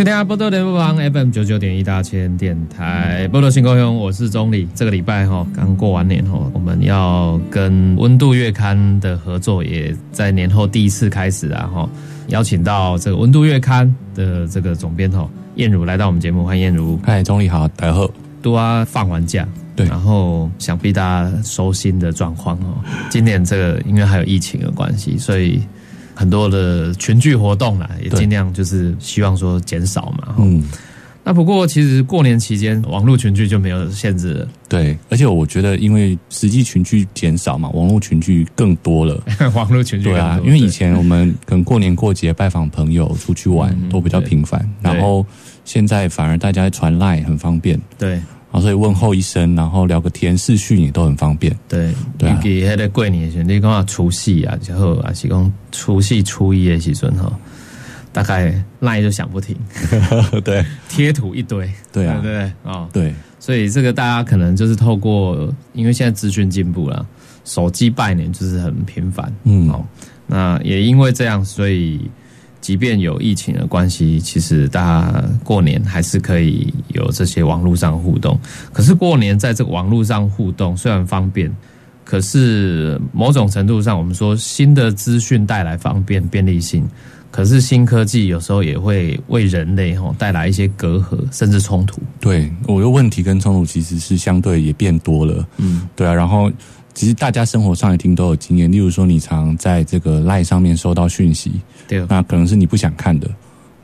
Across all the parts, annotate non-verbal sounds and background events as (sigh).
收听波多联播网 FM 九九点一大千电台波多新高雄，我是钟礼。这个礼拜哈刚过完年哈，我们要跟温度月刊的合作，也在年后第一次开始啊哈，邀请到这个温度月刊的这个总编哈燕如来到我们节目，欢迎燕如。嗨，钟礼好，大家好。都啊放完假，对，然后想必大家收心的状况哦，今年这个因为还有疫情的关系，所以。很多的群聚活动啦，也尽量就是希望说减少嘛。嗯，那不过其实过年期间网络群聚就没有限制了。对，而且我觉得因为实际群聚减少嘛，网络群聚更多了。(laughs) 网络群聚对啊，因为以前我们可能过年过节拜访朋友、出去玩都比较频繁，然后现在反而大家传赖很方便。对。啊，所以问候一声，然后聊个天，视讯也都很方便。对，尤其迄个过年时，你讲啊除夕啊，之后啊是讲除夕初一的时阵哈，大概赖就响不停。(laughs) 对，(laughs) 贴图一堆。对啊，对啊，对。所以这个大家可能就是透过，因为现在资讯进步了，手机拜年就是很频繁。嗯，哦，那也因为这样，所以。即便有疫情的关系，其实大家过年还是可以有这些网络上互动。可是过年在这个网络上互动虽然方便，可是某种程度上，我们说新的资讯带来方便便利性，可是新科技有时候也会为人类哈带来一些隔阂甚至冲突。对，我的问题跟冲突其实是相对也变多了。嗯，对啊，然后。其实大家生活上也听都有经验，例如说你常在这个赖上面收到讯息，对，那可能是你不想看的，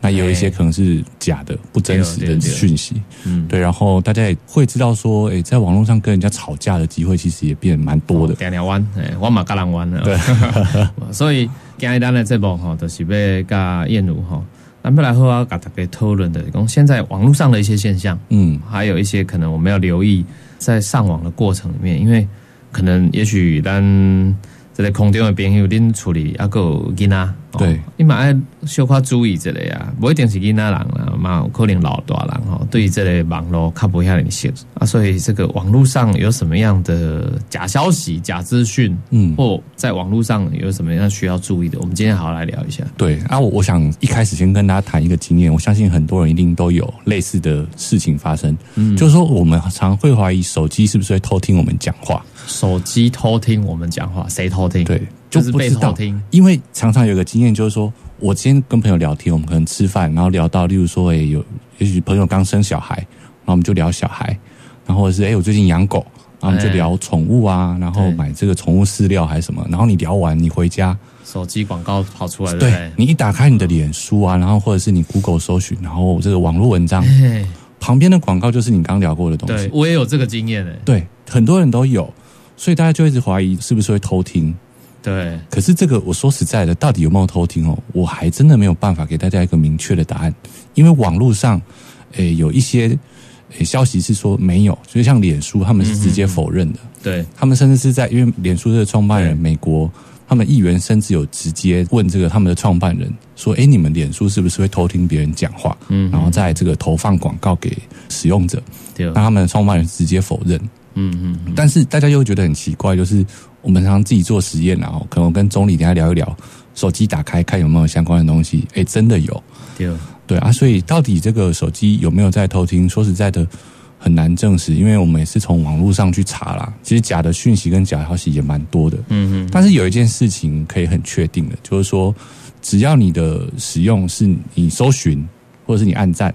那也有一些可能是假的、不真实的讯息，嗯，对。然后大家也会知道说，哎，在网络上跟人家吵架的机会其实也变蛮多的。两条弯，哎，弯马嘎浪弯了。对，(laughs) (laughs) 所以今日咱的这部吼，就是要跟燕如哈，咱们来和我跟大家讨论的，讲现在网络上的一些现象，嗯，还有一些可能我们要留意在上网的过程里面，因为。可能也许咱这个空中的朋友恁处理阿有囡仔，对，你嘛爱小可注意这类啊，不一定是囡仔人啦，嘛可能老大人吼，对于这类网络较不遐认识啊，所以这个网络上有什么样的假消息、假资讯，嗯，或在网络上有什么样需要注意的，我们今天好好来聊一下。对啊，我我想一开始先跟大家谈一个经验，我相信很多人一定都有类似的事情发生，嗯，就是说我们常会怀疑手机是不是会偷听我们讲话。手机偷听我们讲话，谁偷听？对，就是被偷听。因为常常有个经验，就是说我今天跟朋友聊天，我们可能吃饭，然后聊到，例如说，哎，有也许朋友刚生小孩，然后我们就聊小孩，然后或者是哎，我最近养狗，然后我们就聊宠物啊，然后买这个宠物饲料还是什么，然后你聊完，你回家，手机广告跑出来，对你一打开你的脸书啊，然后或者是你 Google 搜寻，然后这个网络文章旁边的广告就是你刚聊过的东西。我也有这个经验诶，对，很多人都有。所以大家就一直怀疑是不是会偷听，对。可是这个我说实在的，到底有没有偷听哦？我还真的没有办法给大家一个明确的答案，因为网络上，诶有一些消息是说没有，就像脸书他们是直接否认的，对他们甚至是在因为脸书这个创办人美国，他们议员甚至有直接问这个他们的创办人说：“哎，你们脸书是不是会偷听别人讲话？嗯，然后在这个投放广告给使用者？”对，那他们的创办人直接否认。嗯嗯，但是大家又觉得很奇怪，就是我们常常自己做实验，然后可能跟总理等下聊一聊，手机打开看有没有相关的东西，哎，真的有，对。对啊，所以到底这个手机有没有在偷听？说实在的，很难证实，因为我们也是从网络上去查啦，其实假的讯息跟假消息也蛮多的，嗯嗯，但是有一件事情可以很确定的，就是说，只要你的使用是你搜寻，或者是你按赞，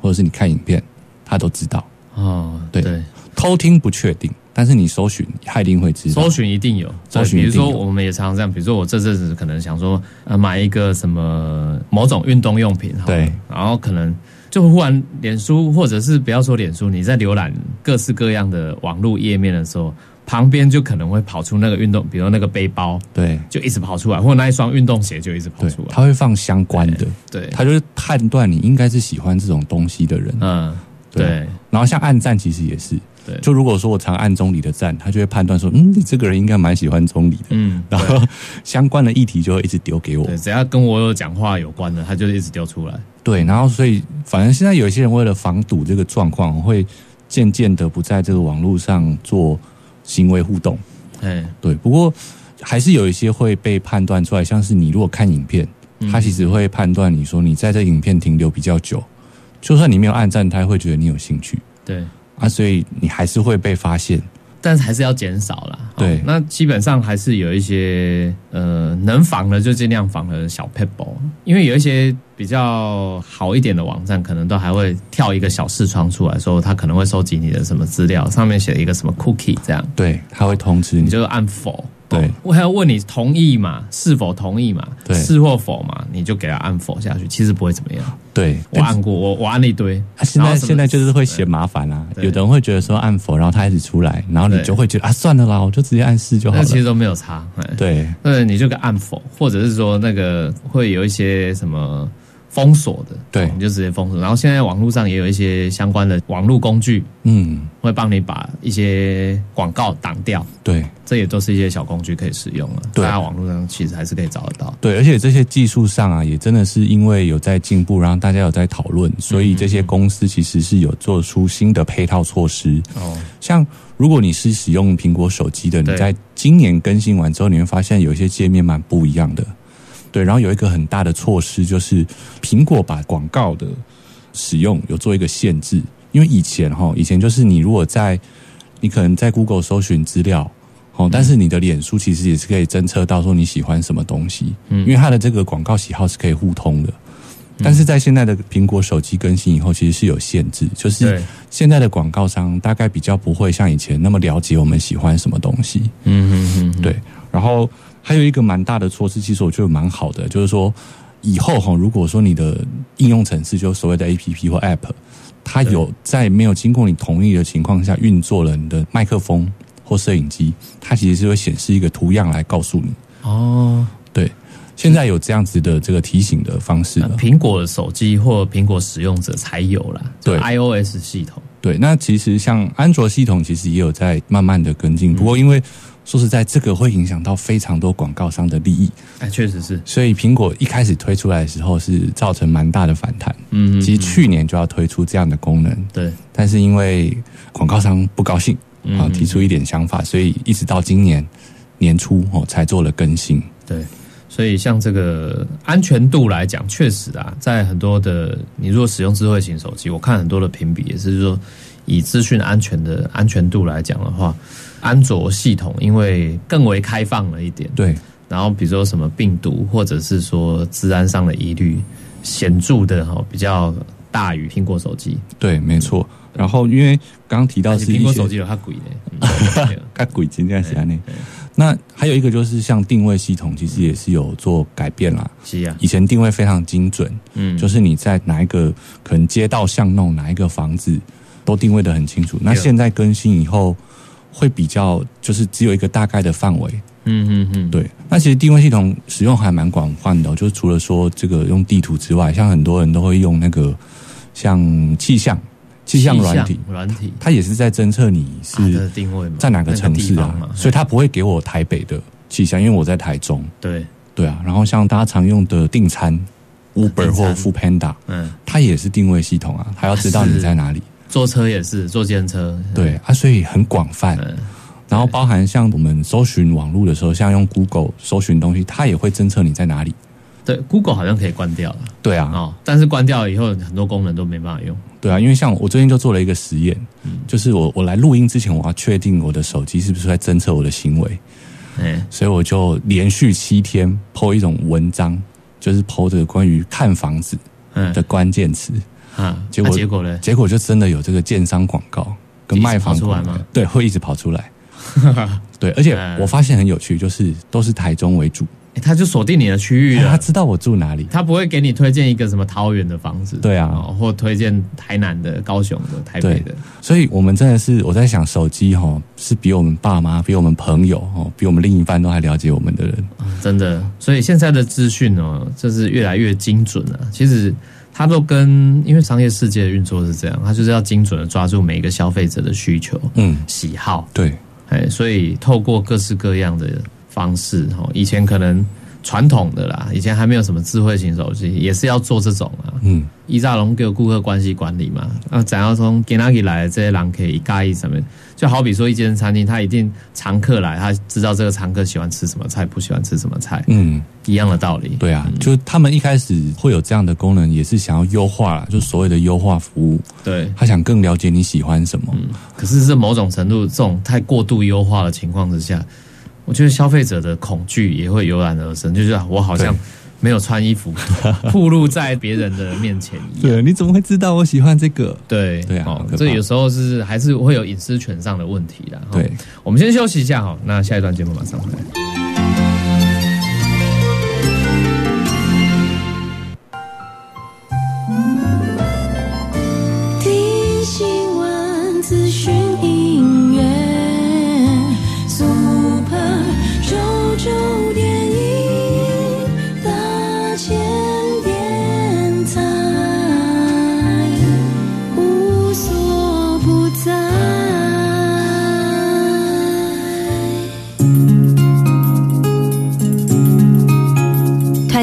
或者是你看影片，他都知道，哦，对。偷听不确定，但是你搜寻，他一定会知道。搜寻一定有，搜寻比如说，我们也常常这样，比如说我这阵子可能想说，呃，买一个什么某种运动用品，对，然后可能就忽然脸书，或者是不要说脸书，你在浏览各式各样的网络页面的时候，旁边就可能会跑出那个运动，比如那个背包，对，就一直跑出来，或者那一双运动鞋就一直跑出，来。他会放相关的，对，他就是判断你应该是喜欢这种东西的人。嗯，对。对。然后像暗战其实也是，对，就如果说我常按中里的赞，他就会判断说，嗯，你这个人应该蛮喜欢中里的，嗯，然后相关的议题就会一直丢给我。对，只要跟我有讲话有关的，他就一直丢出来。对，然后所以反正现在有一些人为了防堵这个状况，会渐渐的不在这个网络上做行为互动。哎，对，不过还是有一些会被判断出来，像是你如果看影片，他其实会判断你说你在这影片停留比较久，就算你没有按赞，他会觉得你有兴趣对，啊，所以你还是会被发现。但是还是要减少啦。哦对那基本上还是有一些呃能防的就尽量防的小 p e b b l e 因为有一些比较好一点的网站，可能都还会跳一个小视窗出来说，它可能会收集你的什么资料，上面写一个什么 cookie 这样，对，他会通知你。你就按否。对哦我还要问你同意嘛？是否同意嘛？对是或否嘛？你就给他按否下去，其实不会怎么样。对，我按过，我我按了一堆。啊现在现在就是会嫌麻烦啊，有的人会觉得说按否，然后他一直出来，然后你就会觉得啊，算了啦，我就直接按四就好了。那其实都没有差。对对那你就个按否，或者是说那个会有一些什么封锁的，对哦你就直接封锁。然后现在网络上也有一些相关的网络工具，嗯，会帮你把一些广告挡掉，对这也都是一些小工具可以使用了。对大家网络上其实还是可以找得到。对，而且这些技术上啊，也真的是因为有在进步，然后大家有在讨论，所以这些公司其实是有做出新的配套措施。哦，像如果你是使用苹果手机的，你在今年更新完之后，你会发现有一些界面蛮不一样的。对，然后有一个很大的措施就是苹果把广告的使用有做一个限制，因为以前哈，以前就是你如果在你可能在 Google 搜寻资料。哦，但是你的脸书其实也是可以侦测到说你喜欢什么东西，嗯因为它的这个广告喜好是可以互通的。但是在现在的苹果手机更新以后，其实是有限制，就是对，现在的广告商大概比较不会像以前那么了解我们喜欢什么东西。嗯嗯嗯，对，然后还有一个蛮大的措施，其实我觉得蛮好的，就是说以后哈，如果说你的应用程式，就所谓的 A P P 或 App，它有在没有经过你同意的情况下运作了你的麦克风或摄影机，它其实是会显示一个图样来告诉你。哦，对，现在有这样子的这个提醒的方式了。苹果手机或苹果使用者才有啦，就对 iOS 系统。对，那其实像安卓系统其实也有在慢慢的跟进，不过因为说实在，这个会影响到非常多广告商的利益，哎，确实是，所以苹果一开始推出来的时候是造成蛮大的反弹。嗯，其实去年就要推出这样的功能，对，但是因为广告商不高兴嗯啊，提出一点想法，所以一直到今年年初哦才做了更新。对，所以像这个安全度来讲，确实啊，在很多的你如果使用智慧型手机，我看很多的评比也是说，以资讯安全的安全度来讲的话，安卓系统因为更为开放了一点，对。然后比如说什么病毒或者是说治安上的疑虑，显著的哈比较大于苹果手机，对，没错。然后因为刚刚提到是苹果手机有它鬼的，嗯看 (laughs) 鬼精这样写内。那还有一个就是像定位系统，其实也是有做改变啦。是啊，以前定位非常精准，嗯，就是你在哪一个可能街道巷弄哪一个房子都定位的很清楚。那对现在更新以后，会比较就是只有一个大概的范围。嗯嗯嗯，对，那其实定位系统使用还蛮广泛的哦、就是除了说这个用地图之外，像很多人都会用那个像气象气象软体，软体。它也是在侦测你是定位，在哪个城市啊所以它不会给我台北的气象，因为我在台中。对，对啊，然后像大家常用的订餐，Uber 或订餐。Food Panda，嗯，它也是定位系统啊，它要知道你在哪里。坐车也是坐电车，对啊，所以很广泛。嗯，然后包含像我们搜寻网络的时候，像用 Google 搜寻东西，它也会侦测你在哪里。对，Google 好像可以关掉了。对啊，哦，但是关掉了以后，很多功能都没办法用。对啊，因为像我最近就做了一个实验，嗯。就是我我来录音之前，我要确定我的手机是不是在侦测我的行为，嗯，所以我就连续七天 PO 一种文章，就是 PO 的关于看房子嗯。的关键词，啊，结果啊结果呢？结果就真的有这个建商广告跟卖房广告对，会一直跑出来。(laughs) 对，而且嗯我发现很有趣，就是都是台中为主，他就锁定你的区域了，他知道我住哪里，他不会给你推荐一个什么桃园的房子，对啊，或推荐台南的、高雄的、台北的。所以，我们真的是我在想，手机哈是比我们爸妈、比我们朋友、哦，比我们另一半都还了解我们的人，真的。所以现在的资讯哦，就是越来越精准了。其实它都跟因为商业世界的运作是这样，它就是要精准的抓住每一个消费者的需求、嗯喜好，对，哎，所以透过各式各样的。方式哈，以前可能传统的啦，以前还没有什么智慧型手机，也是要做这种啊。嗯，一炸龙给顾客关系管理嘛，啊，怎样从 e a g i 来的这些人可以一盖一什么？就好比说一间餐厅，他一定常客来，他知道这个常客喜欢吃什么菜，不喜欢吃什么菜。嗯，一样的道理。对啊，就他们一开始会有这样的功能，也是想要优化，就所谓的优化服务。对，他想更了解你喜欢什么。嗯，可是是某种程度，这种太过度优化的情况之下。我觉得消费者的恐惧也会油然而生，就是我好像没有穿衣服，(laughs) 暴露在别人的面前一样。对，你怎么会知道我喜欢这个？对对啊，这有时候是还是会有隐私权上的问题的。对，我们先休息一下哈，那下一段节目马上回来。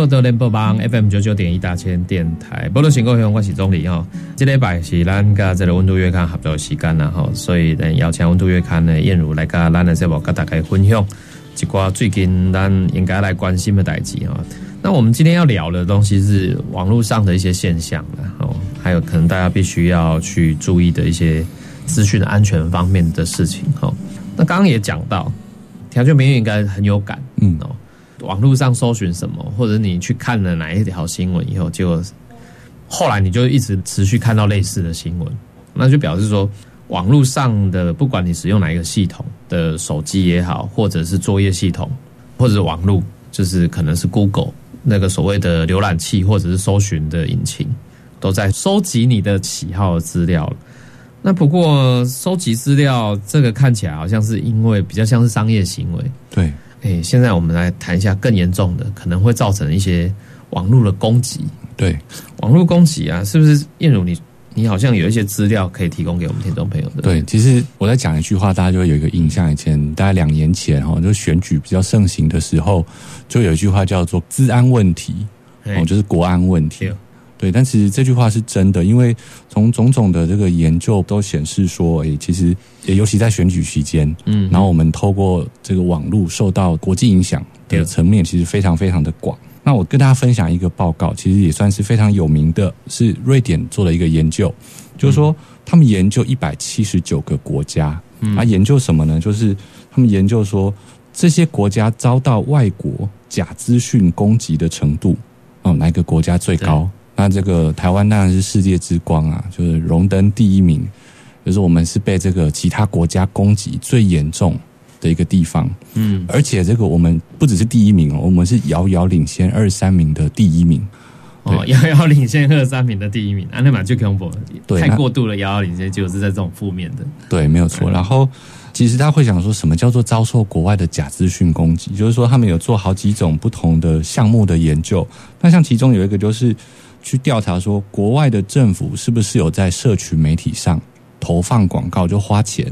报道联播网 FM 九九点一大千电台，报道新故乡我是钟理哈。这礼拜是咱甲这个温度月刊合作时间啦哈，所以呢邀请温度月刊的燕如来甲咱的节目跟大家分享一寡最近咱应该来关心的代志哈。那我们今天要聊的东西是网络上的一些现象啦，哦，还有可能大家必须要去注意的一些资讯安全方面的事情哈。那刚刚也讲到，条件明应该很有感，嗯哦。网络上搜寻什么，或者你去看了哪一条新闻以后，结果后来你就一直持续看到类似的新闻，那就表示说，网络上的不管你使用哪一个系统的手机也好，或者是作业系统，或者是网络，就是可能是 Google 那个所谓的浏览器或者是搜寻的引擎，都在收集你的喜好资料那不过收集资料这个看起来好像是因为比较像是商业行为，对。哎，现在我们来谈一下更严重的，可能会造成一些网络的攻击。对，网络攻击啊，是不是？燕如，你你好像有一些资料可以提供给我们听众朋友的。对，其实我在讲一句话，大家就会有一个印象。以前大概两年前哈，就选举比较盛行的时候，就有一句话叫做“治安问题”，哦，就是国安问题。对，但其实这句话是真的，因为从种种的这个研究都显示说，诶，其实也尤其在选举期间，嗯，然后我们透过这个网络受到国际影响的层面，其实非常非常的广。那我跟大家分享一个报告，其实也算是非常有名的，是瑞典做了一个研究，就是说他们研究一百七十九个国家，嗯啊，研究什么呢？就是他们研究说这些国家遭到外国假资讯攻击的程度，哦，哪一个国家最高？那这个台湾当然是世界之光啊，就是荣登第一名，就是我们是被这个其他国家攻击最严重的一个地方。嗯，而且这个我们不只是第一名哦，我们是遥遥领先二三名的第一名。哦，遥遥领先二三名的第一名，安内玛就恐怖，太过度了，遥遥领先就是在这种负面的。对，没有错。然后其实他会想说什么叫做遭受国外的假资讯攻击？就是说他们有做好几种不同的项目的研究。那像其中有一个就是。去调查说，国外的政府是不是有在社群媒体上投放广告，就花钱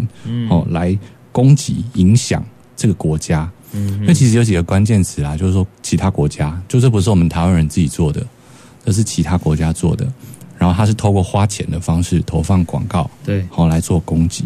哦来攻击、影响这个国家？嗯，那其实有几个关键词啦，就是说其他国家，就这不是我们台湾人自己做的，这是其他国家做的。然后他是透过花钱的方式投放广告，对，好来做攻击。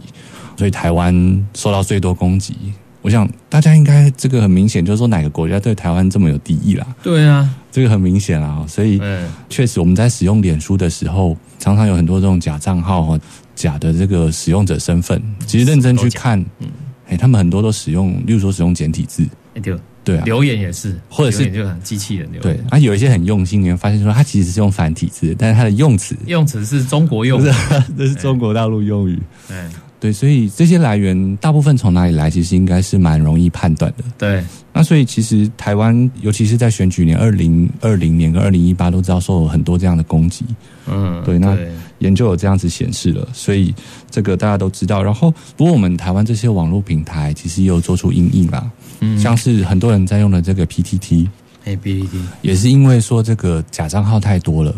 所以台湾受到最多攻击，我想大家应该这个很明显，就是说哪个国家对台湾这么有敌意啦？对啊，这个很明显啊，所以确实我们在使用脸书的时候，常常有很多这种假账号和假的这个使用者身份。其实认真去看，嗯，哎，他们很多都使用，例如说使用简体字，对对啊，留言也是，或者是就很机器人留言。对，啊，有一些很用心，你会发现说他其实是用繁体字，但是他的用词用词是中国用，(laughs) 这是中国大陆用语。对。对，所以这些来源大部分从哪里来，其实应该是蛮容易判断的。对，那所以其实台湾，尤其是在选举年二零二零年跟二零一八，都遭受了很多这样的攻击。嗯，对，那研究有这样子显示了，所以这个大家都知道。然后，不过我们台湾这些网络平台其实也有做出应应啦，嗯，像是很多人在用的这个 PTT，哎，PTT 也是因为说这个假账号太多了。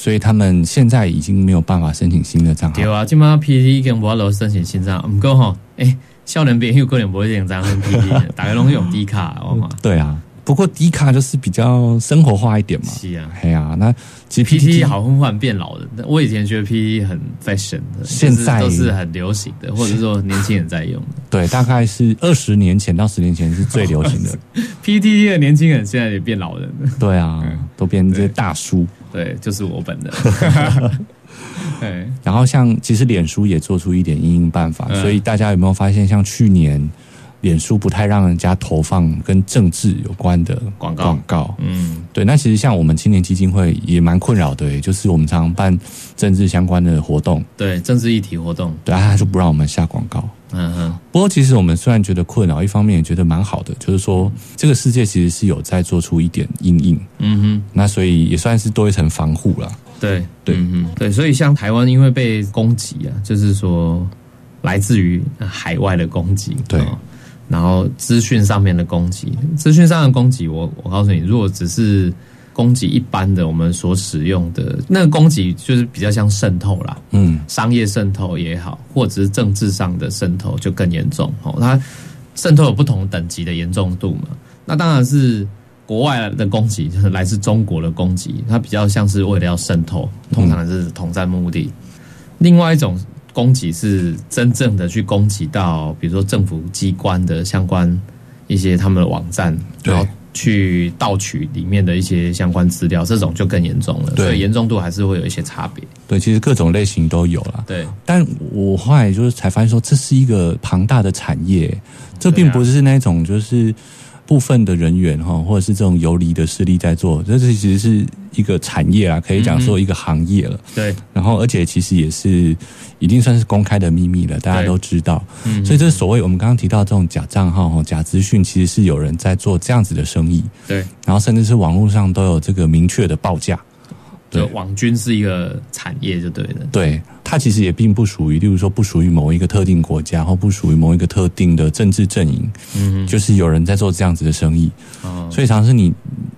所以他们现在已经没有办法申请新的账号。对啊，今嘛 P T 跟无落申请新账号，唔够吼。哎，少年朋友可能不会用账号 P T，(laughs) 大家拢用 D 卡，好吗？对啊。不过低卡就是比较生活化一点嘛，是啊，嘿啊，那其实 P T 好混换变老的，我以前觉得 P T 很 fashion 的，现在都是很流行的，或者说年轻人在用的。(laughs) 对，大概是二十年前到十年前是最流行的。(laughs) P T 的年轻人现在也变老人了，对啊，都变成这些大叔。对，就是我本人。(laughs) 对，然后像其实脸书也做出一点应应办法，所以大家有没有发现，像去年？脸书不太让人家投放跟政治有关的广告，广告，嗯，对。那其实像我们青年基金会也蛮困扰的，就是我们常常办政治相关的活动，对政治议题活动，对，他就不让我们下广告。嗯哼。不过其实我们虽然觉得困扰，一方面也觉得蛮好的，就是说这个世界其实是有在做出一点阴影，嗯哼。那所以也算是多一层防护了。对对嗯对。所以像台湾因为被攻击啊，就是说来自于海外的攻击，对。然后资讯上面的攻击，资讯上的攻击，我我告诉你，如果只是攻击一般的我们所使用的那个攻击，就是比较像渗透啦，嗯，商业渗透也好，或者是政治上的渗透就更严重哦。它渗透有不同等级的严重度嘛。那当然是国外的攻击，就是来自中国的攻击，它比较像是为了要渗透，通常是统战目的。另外一种。攻击是真正的去攻击到，比如说政府机关的相关一些他们的网站，然后去盗取里面的一些相关资料，这种就更严重了。所以严重度还是会有一些差别。对，其实各种类型都有了。对，但我后来就是才发现说，这是一个庞大的产业，这并不是那种就是。部分的人员哈，或者是这种游离的势力在做，这这其实是一个产业啊，可以讲说一个行业了。对，然后而且其实也是已经算是公开的秘密了，大家都知道。嗯，所以这是所谓我们刚刚提到这种假账号哈、假资讯，其实是有人在做这样子的生意。对，然后甚至是网络上都有这个明确的报价。对，网军是一个产业，就对了。对，它其实也并不属于，例如说不属于某一个特定国家，或不属于某一个特定的政治阵营。嗯，就是有人在做这样子的生意。哦，所以常是你，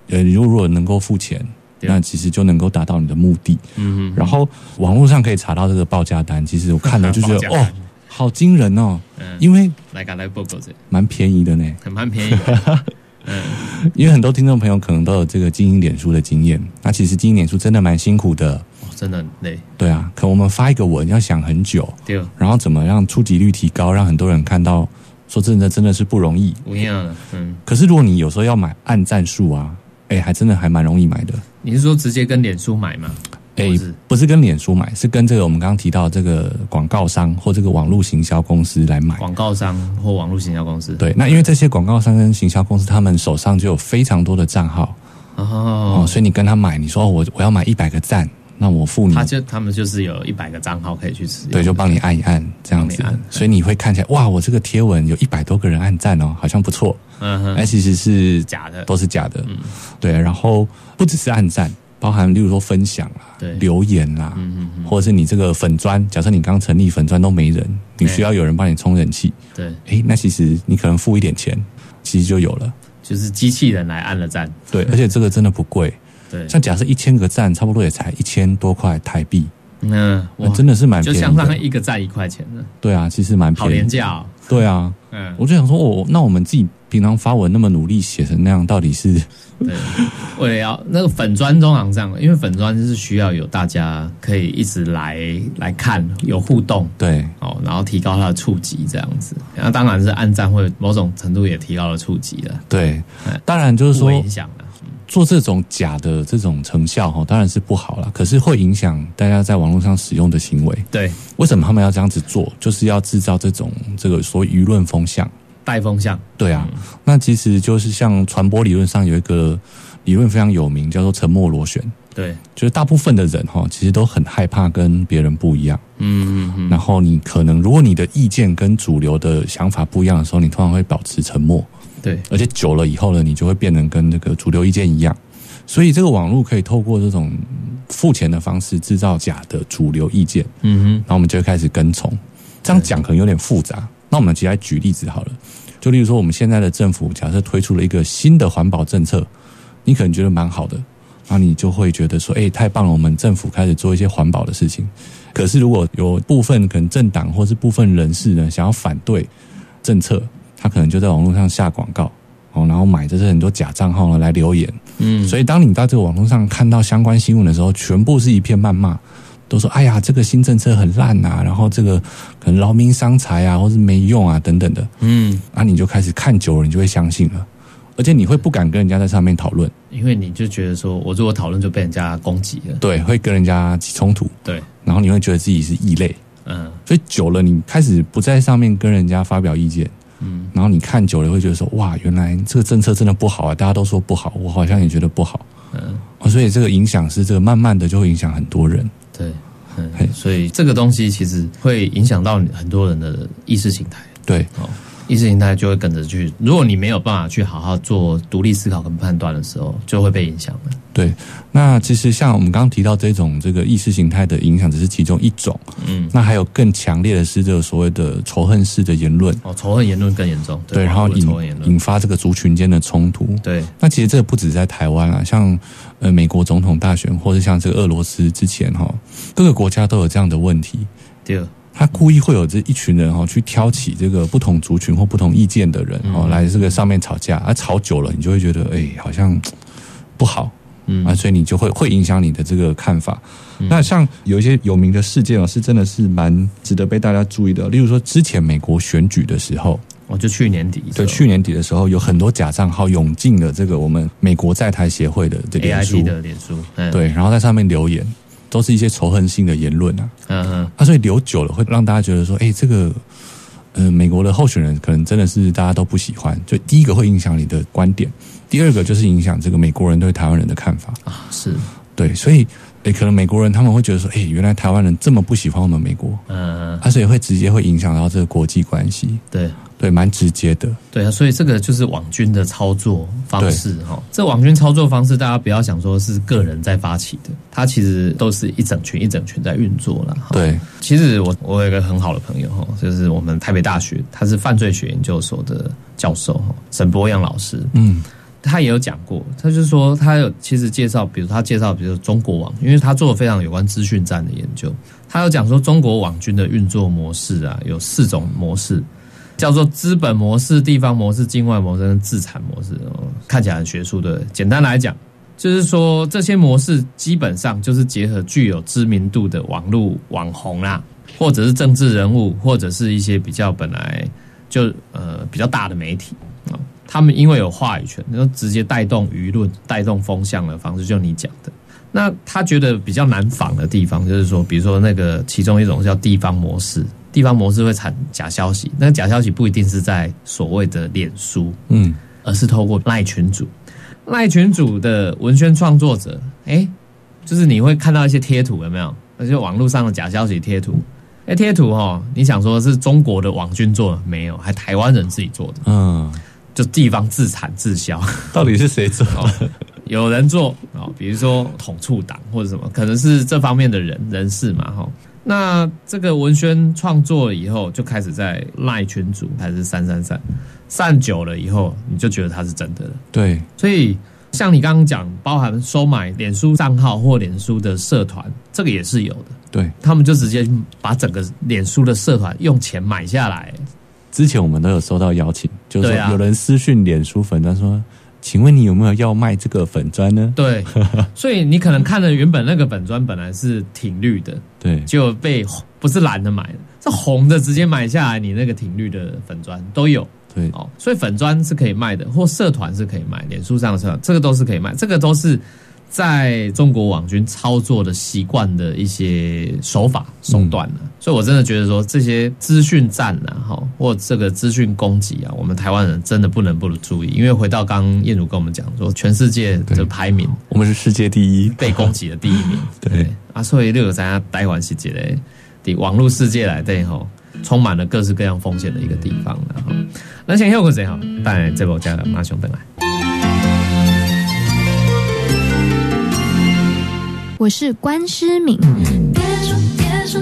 呃，如果能够付钱，那其实就能够达到你的目的。嗯然后网络上可以查到这个报价单，其实我看了就觉得 (laughs) 哦，好惊人哦。嗯，因为来个来报告这，蛮便宜的呢，很蛮便宜。(laughs) 嗯，因为很多听众朋友可能都有这个经营脸书的经验，那其实经营脸书真的蛮辛苦的，哦，真的很累。对啊，可我们发一个文要想很久，对，然后怎么让触及率提高，让很多人看到，说真的，真的是不容易。不一样的，嗯。可是如果你有时候要买按赞数啊，哎，还真的还蛮容易买的。你是说直接跟脸书买吗？哎，不是跟脸书买，是跟这个我们刚刚提到这个广告商或这个网络行销公司来买。广告商或网络行销公司。对，那因为这些广告商跟行销公司，他们手上就有非常多的账号哦，所以你跟他买，你说我我要买一百个赞，那我付你，他就他们就是有一百个账号可以去使用，对，就帮你按一按这样子，所以你会看起来哇，我这个贴文有一百多个人按赞哦，好像不错，嗯哼，哎，其实是假的，都是假的，嗯，对，然后不只是按赞。包含，例如说分享啊，留言啦，或者是你这个粉砖，假设你刚成立粉砖都没人，你需要有人帮你充人气，对，哎，那其实你可能付一点钱，其实就有了，就是机器人来按了赞，对，而且这个真的不贵，对，像假设一千个赞，差不多也才一千多块台币，嗯，真的是蛮便宜，就相当于一个赞一块钱的，对啊，其实蛮便宜，好廉价，对啊，嗯，我就想说，哦，那我们自己。平常发文那么努力写成那样，到底是？对，为了要那个粉砖通常这样，因为粉砖就是需要有大家可以一直来来看，有互动，对，哦，然后提高它的触及这样子。那当然是按赞会某种程度也提高了触及了。对，当然就是说影响了做这种假的这种成效哈，当然是不好了。可是会影响大家在网络上使用的行为。对，为什么他们要这样子做？就是要制造这种这个所谓舆论风向。带风向，对啊，那其实就是像传播理论上有一个理论非常有名，叫做沉默螺旋。对，就是大部分的人哈，其实都很害怕跟别人不一样。嗯嗯嗯。然后你可能，如果你的意见跟主流的想法不一样的时候，你通常会保持沉默。对，而且久了以后呢，你就会变成跟那个主流意见一样。所以这个网络可以透过这种付钱的方式制造假的主流意见。嗯哼，然后我们就会开始跟从。这样讲可能有点复杂。那我们直接来举例子好了，就例如说，我们现在的政府假设推出了一个新的环保政策，你可能觉得蛮好的，那你就会觉得说，哎，太棒了，我们政府开始做一些环保的事情。可是如果有部分可能政党或是部分人士呢，想要反对政策，他可能就在网络上下广告哦，然后买这些很多假账号呢来留言。嗯，所以当你在这个网络上看到相关新闻的时候，全部是一片谩骂。都说哎呀，这个新政策很烂呐，然后这个可能劳民伤财啊，或是没用啊等等的，嗯，啊，你就开始看久了，你就会相信了，而且你会不敢跟人家在上面讨论，因为你就觉得说我如果讨论就被人家攻击了，对，会跟人家起冲突，对，然后你会觉得自己是异类，嗯，所以久了，你开始不在上面跟人家发表意见，嗯，然后你看久了会觉得说哇，原来这个政策真的不好啊，大家都说不好，我好像也觉得不好，嗯，所以这个影响是这个慢慢的就会影响很多人，对。嗯，所以这个东西其实会影响到很多人的意识形态。对，哦，意识形态就会跟着去。如果你没有办法去好好做独立思考跟判断的时候，就会被影响了。对，那其实像我们刚刚提到这种这个意识形态的影响，只是其中一种。嗯，那还有更强烈的是这个所谓的仇恨式的言论。哦，仇恨言论更严重。对，然后引引发这个族群间的冲突。对，那其实这个不止在台湾啊，像呃美国总统大选，或者像这个俄罗斯之前哈，各个国家都有这样的问题。对。他故意会有这一群人哈，去挑起这个不同族群或不同意见的人哦，来这个上面吵架，而吵久了，你就会觉得哎，好像不好，嗯啊，所以你就会会影响你的这个看法。那像有一些有名的事件哦，是真的是蛮值得被大家注意的。例如说，之前美国选举的时候，哦，就去年底，对，去年底的时候，有很多假账号涌进了这个我们美国在台协会的这脸书的脸书，对，然后在上面留言。都是一些仇恨性的言论啊，嗯嗯，啊，所以留久了会让大家觉得说，哎，这个，呃，美国的候选人可能真的是大家都不喜欢。就第一个会影响你的观点，第二个就是影响这个美国人对台湾人的看法。啊，是。对，所以，哎，可能美国人他们会觉得说，哎，原来台湾人这么不喜欢我们美国，嗯，啊，所以会直接会影响到这个国际关系，对。对，蛮直接的。对啊，所以这个就是网军的操作方式哈。这网军操作方式，大家不要想说是个人在发起的，它其实都是一整群一整群在运作了。对，其实我我有一个很好的朋友哈，就是我们台北大学，他是犯罪学研究所的教授哈，沈博阳老师。嗯，他也有讲过，他就说他有其实介绍，比如他介绍，比如中国网，因为他做了非常有关资讯战的研究，他有讲说中国网军的运作模式啊，有四种模式。叫做资本模式、地方模式、境外模式跟自产模式，看起来很学术的。简单来讲，就是说这些模式基本上就是结合具有知名度的网络网红啦，或者是政治人物，或者是一些比较本来就呃比较大的媒体啊，他们因为有话语权，就直接带动舆论、带动风向的方式，就你讲的。那他觉得比较难仿的地方，就是说，比如说那个其中一种叫地方模式。地方模式会产假消息，那假消息不一定是在所谓的脸书，嗯，而是透过赖群主，赖群主的文宣创作者，哎，就是你会看到一些贴图，有没有？那些网络上的假消息贴图，哎，贴图哈，你想说是中国的网军做的，没有，还台湾人自己做的，嗯，就地方自产自销，到底是谁做？(laughs) 有人做啊，比如说统促党或者什么，可能是这方面的人人士嘛，哈。那这个文宣创作了以后，就开始在赖群组还是散散散，散久了以后，你就觉得它是真的了。对，所以像你刚刚讲，包含收买脸书账号或脸书的社团，这个也是有的。对，他们就直接把整个脸书的社团用钱买下来，之前我们都有收到邀请，就是有人私讯脸书粉他说，请问你有没有要卖这个粉砖呢？对，(laughs) 所以你可能看了原本那个粉砖本来是挺绿的，对，就被不是蓝的买的，是红的直接买下来，你那个挺绿的粉砖都有对，哦。所以粉砖是可以卖的，或社团是可以卖，脸书上的社团这个都是可以卖，这个都是在中国网军操作的习惯的一些手法手段呢、所以我真的觉得说这些资讯战啊，哈，或这个资讯攻击啊，我们台湾人真的不能不注意，因为回到刚刚燕如跟我们讲说，全世界的排名。我们是世界第一，被攻击的第一名。对啊，所以六个咱台湾是一个的网络世界来对吼，充满了各式各样风险的一个地方了哈。那先休个谁哈？当然这部家的马上登来。我是关诗敏。别说别说，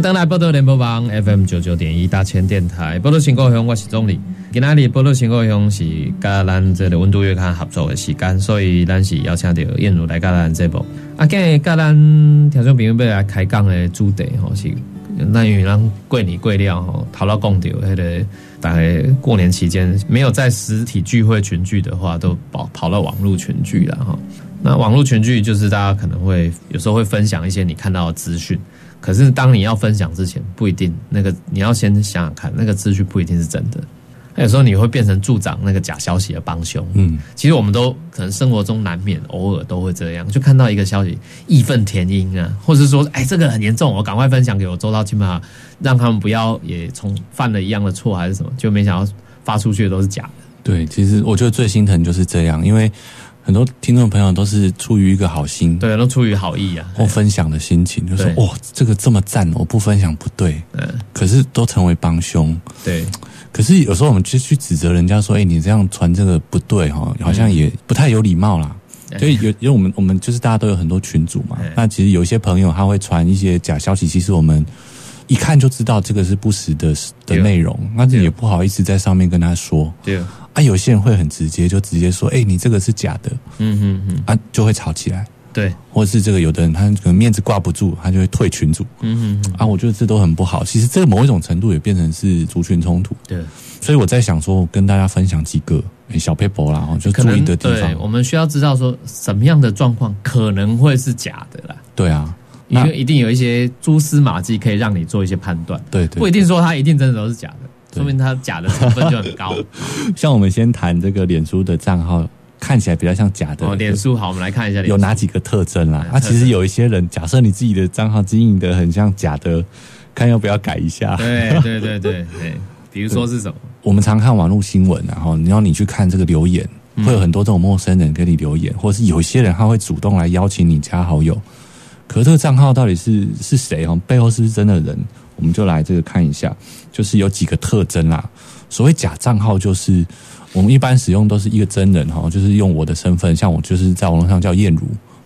迎登来波多联播网 FM 九九点一大千电台，波多新故乡，我是总理。今仔日波多新故乡是跟咱这个温度月刊合作的时间，所以咱是邀请到燕如来甲咱这部。啊，今日甲咱听众朋友要来开讲的主题吼是，那因为咱过年过了吼，头老讲到迄个大概过年期间没有在实体聚会群聚的话，都跑跑到网络群聚了哈。那网络群聚就是大家可能会有时候会分享一些你看到的资讯，可是当你要分享之前，不一定那个你要先想想看，那个资讯不一定是真的。有时候你会变成助长那个假消息的帮凶。嗯，其实我们都可能生活中难免偶尔都会这样，就看到一个消息义愤填膺啊，或是说哎这个很严重，我赶快分享给我周遭亲朋好，让他们不要也从犯了一样的错还是什么，就没想到发出去的都是假的。对，其实我觉得最心疼就是这样，因为很多听众朋友都是出于一个好心，对，都出于好意啊。或分享的心情，就说对。哦，这个这么赞，我不分享不对，嗯，可是都成为帮凶。对，可是有时候我们去去指责人家说，哎、你这样传这个不对哈，好像也不太有礼貌啦。所以有，因为我们我们就是大家都有很多群组嘛哎，那其实有一些朋友他会传一些假消息，其实我们一看就知道这个是不实的的内容，那这也不好意思在上面跟他说。对，啊，有些人会很直接，就直接说，哎、你这个是假的。嗯嗯嗯，啊，就会吵起来。对，或者是这个有的人他可能面子挂不住，他就会退群组。嗯嗯啊，我觉得这都很不好。其实这个某一种程度也变成是族群冲突，对，所以我在想说，我跟大家分享几个、诶小 paper 啦，哦就注意的地对，我。们需要知道说什么样的状况可能会是假的啦，对啊，因为一定有一些蛛丝马迹可以让你做一些判断，对对，不一定说它一定真的都是假的，对说明它假的成分就很高。(laughs) 像我们先谈这个脸书的账号，看起来比较像假的，哦，脸书好，我们来看一下有哪几个特征啦？那啊，其实有一些人，假设你自己的账号经营的很像假的，看要不要改一下。对对对对对，(laughs) 比如说是什么？我们常看网络新闻，然后你要你去看这个留言，嗯会有很多这种陌生人给你留言，或是有些人他会主动来邀请你加好友。可这个账号到底是是谁哦？背后是不是真的人？我们就来这个看一下，就是有几个特征啦。所谓假账号，就是我们一般使用都是一个真人哈，就是用我的身份，像我就是在网络上叫燕如，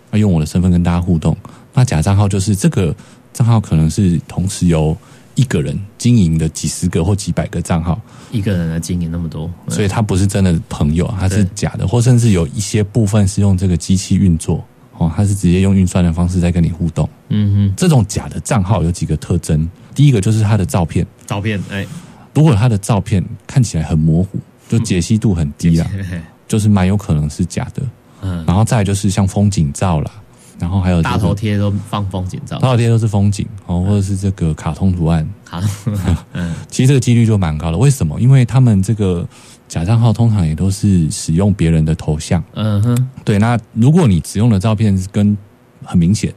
那用我的身份跟大家互动。那假账号就是这个账号可能是同时由一个人经营的几十个或几百个账号，一个人来经营那么多，所以他不是真的朋友，他是假的，或甚至有一些部分是用这个机器运作，哦，他是直接用运算的方式在跟你互动。嗯哼这种假的账号有几个特征，第一个就是他的照片，照片哎，如果他的照片看起来很模糊，就解析度很低啦，嘿嘿。就是蛮有可能是假的。嗯，然后再来就是像风景照啦，然后还有、这个大头贴都放风景照。大，头贴都是风景哦，或者是这个卡通图案，好，(laughs) 嗯。其实这个几率就蛮高的。为什么？因为他们这个假账号通常也都是使用别人的头像。嗯哼，对，那如果你使用的照片是跟很明显，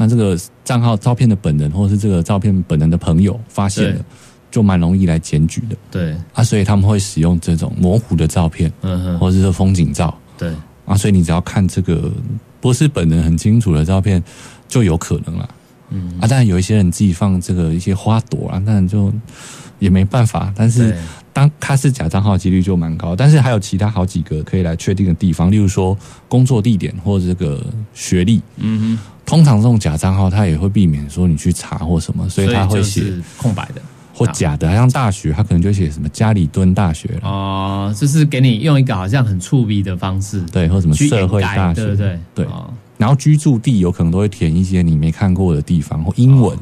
那这个账号照片的本人或者是这个照片本人的朋友发现了，就蛮容易来检举的对，啊。所以他们会使用这种模糊的照片，嗯哼，或者是说风景照对，啊。所以你只要看这个不是本人很清楚的照片，就有可能了。嗯啊，当然有一些人自己放这个一些花朵啊，当然就也没办法。但是对，当他是假账号，几率就蛮高。但是还有其他好几个可以来确定的地方，例如说工作地点或者这个学历。嗯哼通常这种假账号，他也会避免说你去查或什么，所，以他会写空白的。或假的，像大学，他可能就写什么家里蹲大学了，哦，就是给你用一个好像很触鼻的方式对，或什么社会大学，对不对？对哦然后居住地有可能都会填一些你没看过的地方，或英文，哦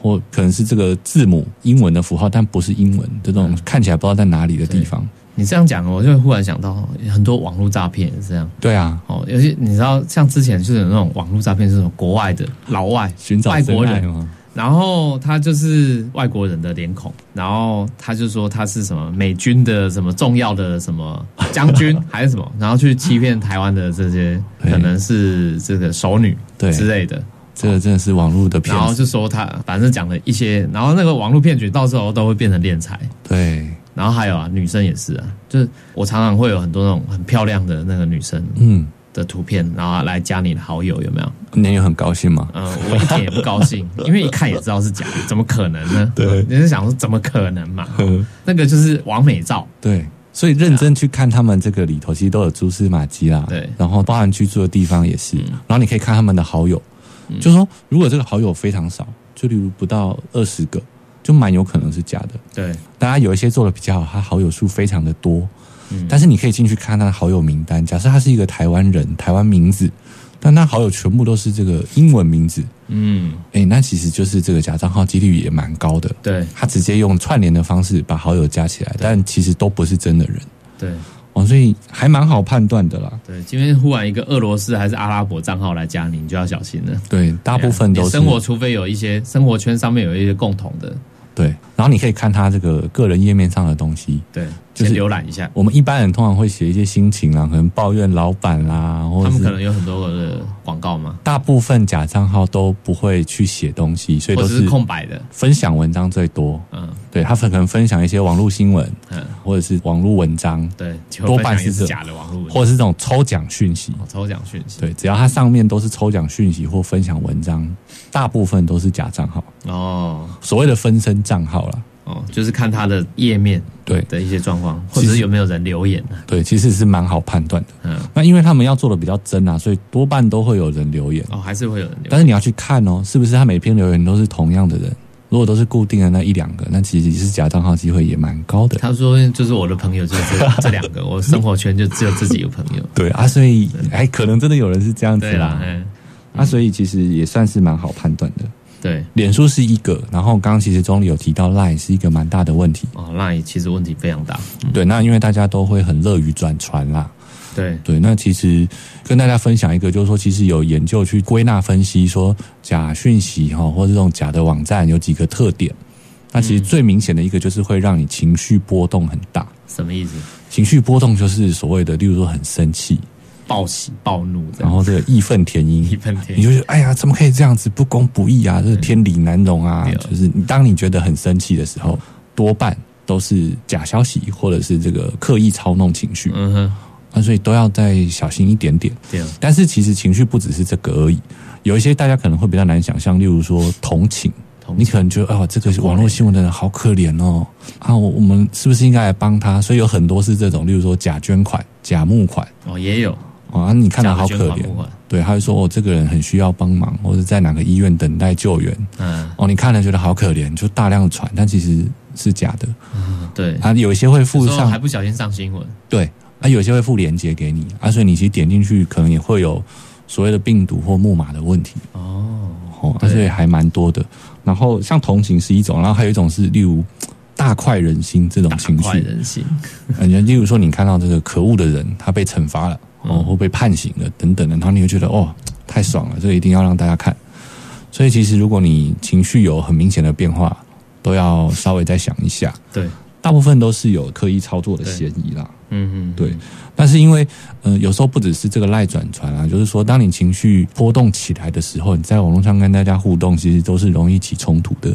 或可能是这个字母英文的符号，但不是英文这种嗯。看起来不知道在哪里的地方。你这样讲，我就忽然想到很多网络诈骗也是这样。对啊，哦，尤其你知道，像之前就是有那种网络诈骗，是那种国外的老外寻找外国人，吗？然后他就是外国人的脸孔，然后他就说他是什么美军的什么重要的什么将军 (laughs) 还是什么，然后去欺骗台湾的这些可能是这个熟女对。之类的，这个真的是网络的骗然后。就说他反正讲了一些，然后那个网络骗局到时候都会变成敛财。对，然后还有啊，女生也是啊，就是我常常会有很多那种很漂亮的那个女生嗯，的图片，然后来加你的好友，有没有？你也很高兴吗？嗯，我一点也不高兴，(laughs) 因为一看也知道是假的，怎么可能呢？对你是想说怎么可能嘛？(laughs) 那个就是完美照，对，所以认真去看他们这个里头，其实都有蛛丝马迹啦。对然后包含居住的地方也是，嗯然后你可以看他们的好友，就是说如果这个好友非常少，就例如不到二十个，就蛮有可能是假的。对，当然有一些做的比较好，他好友数非常的多，嗯。但是你可以进去看他的好友名单。假设他是一个台湾人，台湾名字，但他好友全部都是这个英文名字，嗯，诶，那其实就是这个假账号几率也蛮高的。对。他直接用串联的方式把好友加起来，但其实都不是真的人。对哦，所以还蛮好判断的啦。对，今天忽然一个俄罗斯还是阿拉伯账号来加你，你就要小心了。对，大部分都是你生活，除非有一些生活圈上面有一些共同的，对。然后你可以看他这个个人页面上的东西。对，就是浏览一下。我们一般人通常会写一些心情啊，可能抱怨老板啦，或他们可能有很多的广告嘛，大部分假账号都不会去写东西，所以都是空白的。分享文章最多。嗯对他可能分享一些网络新闻，嗯，或者是网络文章，对，多半是假的网络文，或者是这种抽奖讯息。哦抽奖讯息。对，只要它上面都是抽奖讯息或分享文章，大部分都是假账号，哦所谓的分身账号啦。哦，就是看它的页面对的一些状况，或者是有没有人留言呢？对，其实是蛮好判断的。嗯，那因为他们要做的比较真啊，所以多半都会有人留言。哦，还是会有人留言但是你要去看哦，是不是他每篇留言都是同样的人？如果都是固定的那一两个，那其实是假账号机会也蛮高的。他说就是我的朋友就是这 (laughs) 这两个，我生活圈就只有自己有朋友。对啊，所以哎，可能真的有人是这样子啦。嗯，啊，所以其实也算是蛮好判断的。对，脸书是一个，然后刚刚其实钟理有提到 Line 是一个蛮大的问题哦，Line 其实问题非常大。对，那因为大家都会很乐于转传啦。对，对，那其实跟大家分享一个，就是说，其实有研究去归纳分析，说假讯息哈，或者这种假的网站有几个特点。那其实最明显的一个就是会让你情绪波动很大。什么意思？情绪波动就是所谓的，例如说很生气，暴喜暴怒，然后这个义愤填膺，义愤填膺。你就觉得哎呀，怎么可以这样子不公不义啊？这是天理难容啊。对！就是你当你觉得很生气的时候，多半都是假消息或者是这个刻意操弄情绪。嗯哼，啊，所以都要再小心一点点。对，但是其实情绪不只是这个而已，有一些大家可能会比较难想象，例如说同情。你可能觉得啊、这个网络新闻的人好可怜哦，啊，我我们是不是应该来帮他？所以有很多是这种，例如说假捐款、假募款。哦也有啊，你看到好可怜。对，他会说哦，这个人很需要帮忙，或者在哪个医院等待救援，嗯。哦，你看了觉得好可怜，就大量传，但其实是假的。嗯对，啊，有一些会附上还，不小心上新闻，对，啊，有些会附链接给你，啊，所以你其实点进去可能也会有所谓的病毒或木马的问题。哦，哦，对。所以还蛮多的。然后像同情是一种，然后还有一种是例如大快人心这种情绪，快人心，感觉，例如说你看到这个可恶的人他被惩罚了，哦，会被判刑了等等的，然后你会觉得哦，太爽了，这个一定要让大家看。所以其实如果你情绪有很明显的变化，都要稍微再想一下。对，大部分都是有刻意操作的嫌疑啦。嗯嗯，对，但是因为呃，有时候不只是这个赖转传啊，就是说，当你情绪波动起来的时候，你在网络上跟大家互动，其实都是容易起冲突的。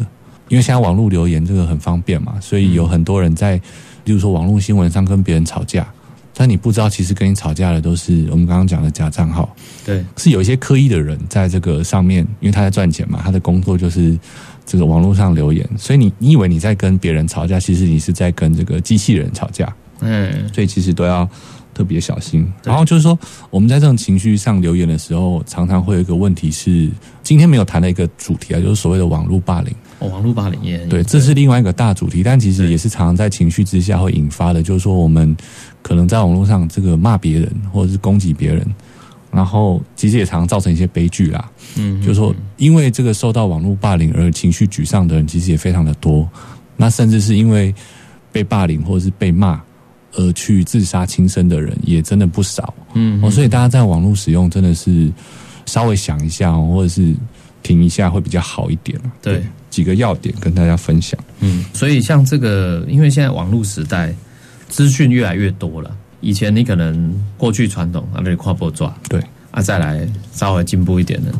因为现在网络留言这个很方便嘛，所以有很多人在，例如说网络新闻上跟别人吵架，但你不知道，其实跟你吵架的都是我们刚刚讲的假账号，对，是有一些刻意的人在这个上面，因为他在赚钱嘛，他的工作就是这个网络上留言，所以你你以为你在跟别人吵架，其实你是在跟这个机器人吵架。嗯，所以其实都要特别小心。然后就是说，我们在这种情绪上留言的时候，常常会有一个问题是，今天没有谈的一个主题啊，就是所谓的网络霸凌。哦，网络霸凌也对，这是另外一个大主题，但其实也是常常在情绪之下会引发的，就是说我们可能在网络上这个骂别人或者是攻击别人，然后其实也常常造成一些悲剧啦。嗯，就是说，因为这个受到网络霸凌而情绪沮丧的人，其实也非常的多。那甚至是因为被霸凌或者是被骂而去自杀轻生的人，也真的不少。嗯哦，所以大家在网络使用真的是稍微想一下哦，或者是停一下会比较好一点。对，几个要点跟大家分享。嗯，所以像这个，因为现在网络时代，资讯越来越多了。以前你可能过去传统啊，那里跨播抓，对啊，再来稍微进步一点的，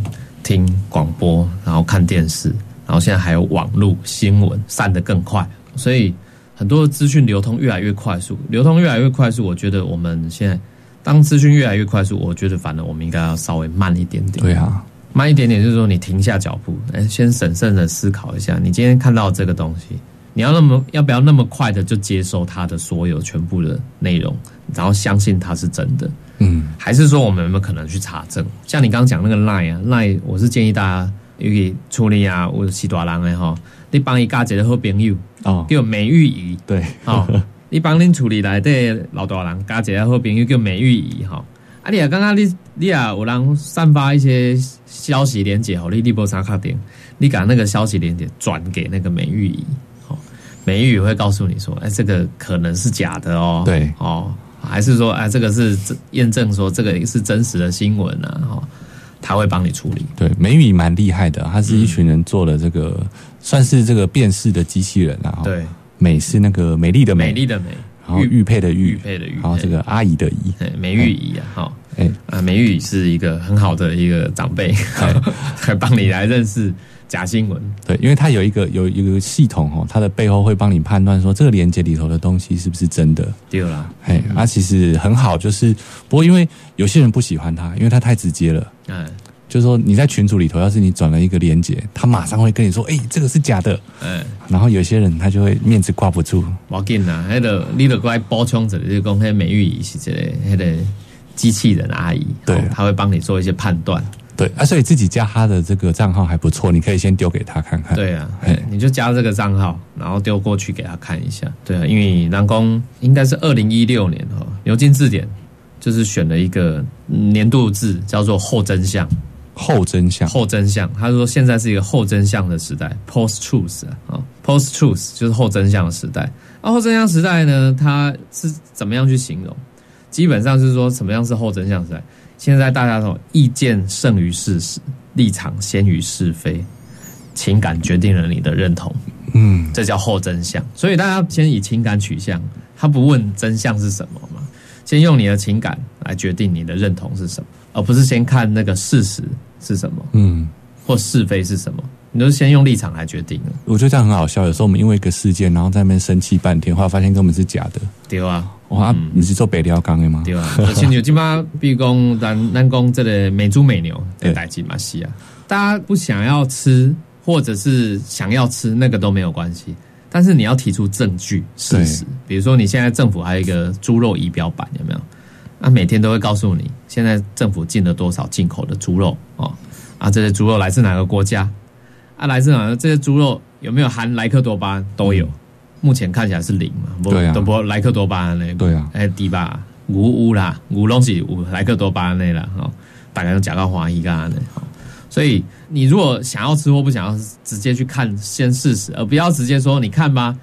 听广播，然后看电视，然后现在还有网络新闻，散得更快，所以很多资讯流通越来越快速，流通越来越快速。我觉得我们现在当资讯越来越快速，我觉得反而我们应该要稍微慢一点点。对啊，慢一点点，就是说你停下脚步，哎，先审慎的思考一下，你今天看到这个东西，你要那么要不要那么快的就接受它的所有全部的内容，然后相信它是真的，嗯，还是说我们有没有可能去查证？像你刚刚讲那个 line 啊，line，我是建议大家尤其处理啊，我是大人的哈，你帮伊加一个好朋友，哦，叫美玉仪，对，哦，你帮恁处理来的老大人加一个好朋友叫美玉仪哈。啊，你啊，刚刚你你啊，有人散发一些消息连接吼，你你波啥卡点，你把那个消息连接转给那个美玉仪，哦，美玉仪会告诉你说，哎，这个可能是假的哦，对。哦，还是说，哎，这个是真验证说这个是真实的新闻啊，哦，他会帮你处理，对，美语蛮厉害的，他是一群人做的这个，算是这个辨识的机器人啊。，对，美是那个美丽的美，美丽的美，然后玉佩的玉，玉佩的玉然后这个阿姨的姨，哎美玉仪啊，哈、哎，啊，美玉是一个很好的一个长辈，(laughs) 会帮你来认识假新闻。对，因为它有一个有一个系统哦，它的背后会帮你判断说这个连接里头的东西是不是真的。对啦，哎，啊，其实很好，就是不过因为有些人不喜欢它，因为它太直接了。嗯就是说你在群组里头，要是你转了一个连接，他马上会跟你说：“哎、这个是假的。嗯，”然后有些人他就会面子挂不住，无要紧啦，那个你得过来补充者，就是讲，迄美玉仪是一个迄个机器人阿姨，对哦她会帮你做一些判断。对啊，所以自己加他的这个账号还不错，你可以先丢给他看看。对啊，你就加这个账号，然后丢过去给他看一下。对啊，因为南宫应该是二零一六年哈，牛津字典就是选了一个嗯年度字，叫做后真相。后真相，后真相，他说现在是一个后真相的时代，post truth 啊、哦、，post truth 就是后真相的时代。那后真相时代呢，它是怎么样去形容？基本上是说什么样是后真相时代？现在大家说意见胜于事实，立场先于是非，情感决定了你的认同，嗯，这叫后真相。所以大家先以情感取向，他不问真相是什么嘛，先用你的情感来决定你的认同是什么，而不是先看那个事实是什么。嗯，或是非是什么，你都是先用立场来决定的，我觉得这样很好笑。有时候我们因为一个事件，然后在那边生气半天，后来发现根本是假的。对啊，哇，啊你是做北辽钢的吗？对啊。而且你今嘛，比如讲 (laughs) 咱咱讲这个美猪美牛的代志嘛是啊，大家不想要吃，或者是想要吃，那个都没有关系。但是你要提出证据事实，比如说你现在政府还有一个猪肉仪表板，有没有？啊，每天都会告诉你现在政府进了多少进口的猪肉哦，啊，这些猪肉来自哪个国家？啊，来自哪个？这些猪肉有没有含莱克多巴胺？都有，目前看起来是零嘛，不对啊。都不莱克多巴胺嘞，对啊。哎，低吧，牛有啦，牛拢是有莱克多巴胺的啦，吼、大概都讲到华裔干的，吼所以你如果想要吃或不想要吃，直接去看先试试，而不要直接说你看吧，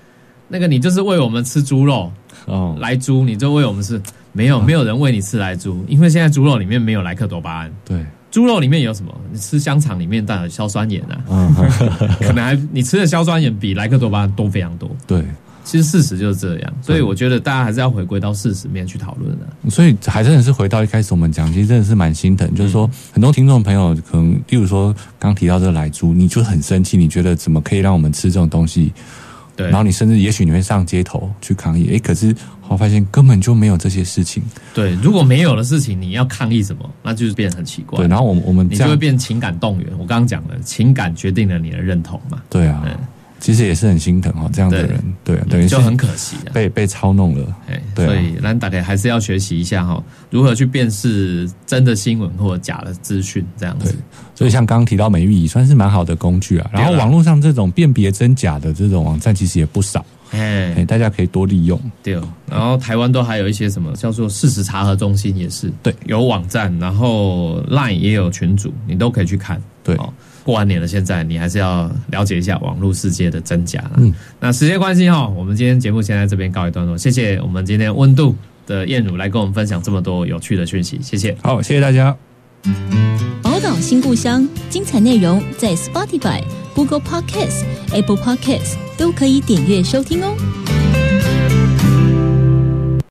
那个你就是喂我们吃猪肉，哦，来猪你就喂我们吃，没有没有人喂你吃来猪，因为现在猪肉里面没有莱克多巴胺，对，猪肉里面有什么？你吃香肠里面带有硝酸盐啊，嗯，(laughs) 可能还你吃的硝酸盐比莱克多巴胺多非常多。对，其实事实就是这样，所以我觉得大家还是要回归到事实面去讨论的。所以还真的是回到一开始我们讲，其实真的是蛮心疼，就是说很多听众朋友可能，例如说刚提到这个来猪，你就很生气，你觉得怎么可以让我们吃这种东西？对，然后你甚至也许你会上街头去抗议，诶，可是我发现根本就没有这些事情。对，如果没有的事情，你要抗议什么，那就是变得很奇怪。对，然后我们我们你就会变情感动员。我刚刚讲了，情感决定了你的认同嘛，对啊嗯，其实也是很心疼哦，这样的人，对啊，等于是就很可惜啊。被被操弄了。哎，对啊所以兰大概还是要学习一下哈，如何去辨识真的新闻或假的资讯，这样子。所以像刚刚提到美玉仪算是蛮好的工具啊，然后网络上这种辨别真假的这种网站其实也不少，哎，哎，大家可以多利用。对哦。然后台湾都还有一些什么叫做事实查核中心，也是对有网站，然后 Line 也有群组，你都可以去看。对哦，过完年了，现在你还是要了解一下网络世界的真假啦。嗯那时间关系哈，我们今天节目先在这边告一段落，谢谢我们今天温度的燕乳来跟我们分享这么多有趣的讯息，谢谢。好，谢谢大家。宝岛新故乡，精彩内容在 Spotify、Google Podcasts、Apple Podcasts 都可以点阅收听哦。